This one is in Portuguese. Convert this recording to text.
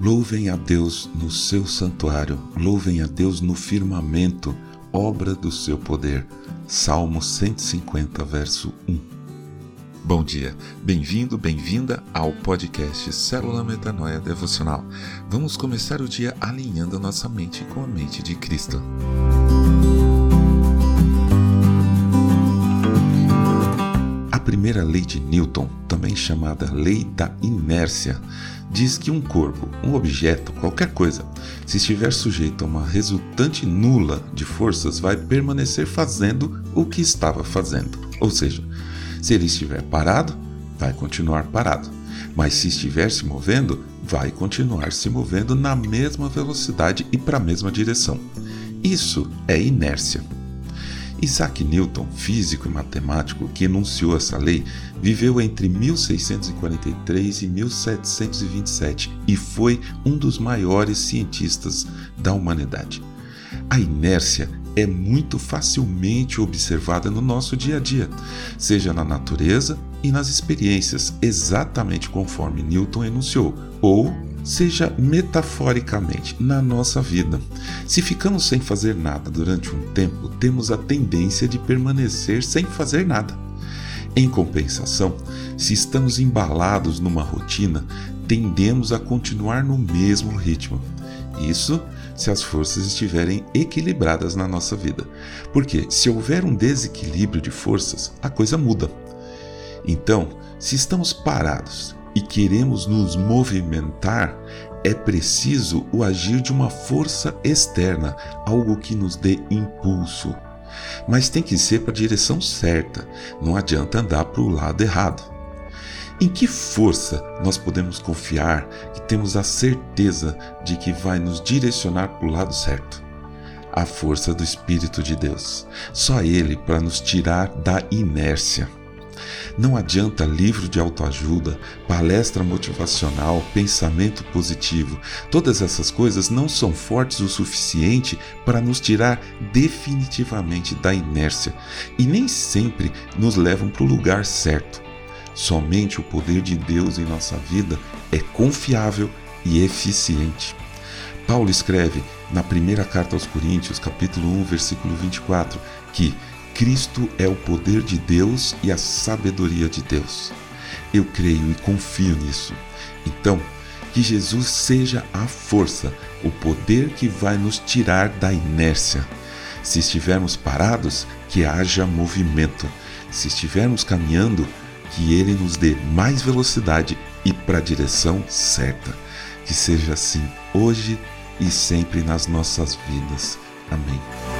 Louvem a Deus no seu santuário, louvem a Deus no firmamento, obra do seu poder. Salmo 150, verso 1. Bom dia, bem-vindo, bem-vinda ao podcast Célula Metanoia Devocional. Vamos começar o dia alinhando a nossa mente com a mente de Cristo. A primeira lei de Newton, também chamada lei da inércia, diz que um corpo, um objeto, qualquer coisa, se estiver sujeito a uma resultante nula de forças, vai permanecer fazendo o que estava fazendo. Ou seja, se ele estiver parado, vai continuar parado. Mas se estiver se movendo, vai continuar se movendo na mesma velocidade e para a mesma direção. Isso é inércia. Isaac Newton, físico e matemático que enunciou essa lei, viveu entre 1643 e 1727 e foi um dos maiores cientistas da humanidade. A inércia é muito facilmente observada no nosso dia a dia, seja na natureza e nas experiências, exatamente conforme Newton enunciou, ou seja metaforicamente na nossa vida. Se ficamos sem fazer nada durante um tempo, temos a tendência de permanecer sem fazer nada. Em compensação, se estamos embalados numa rotina, tendemos a continuar no mesmo ritmo. Isso se as forças estiverem equilibradas na nossa vida. Porque se houver um desequilíbrio de forças, a coisa muda. Então, se estamos parados e queremos nos movimentar, é preciso o agir de uma força externa, algo que nos dê impulso. Mas tem que ser para a direção certa, não adianta andar para o lado errado. Em que força nós podemos confiar que temos a certeza de que vai nos direcionar para o lado certo? A força do Espírito de Deus. Só Ele para nos tirar da inércia. Não adianta livro de autoajuda, palestra motivacional, pensamento positivo. Todas essas coisas não são fortes o suficiente para nos tirar definitivamente da inércia e nem sempre nos levam para o lugar certo. Somente o poder de Deus em nossa vida é confiável e eficiente. Paulo escreve na primeira carta aos Coríntios, capítulo 1, versículo 24, que Cristo é o poder de Deus e a sabedoria de Deus. Eu creio e confio nisso. Então, que Jesus seja a força, o poder que vai nos tirar da inércia. Se estivermos parados, que haja movimento. Se estivermos caminhando, que Ele nos dê mais velocidade e para a direção certa. Que seja assim hoje e sempre nas nossas vidas. Amém.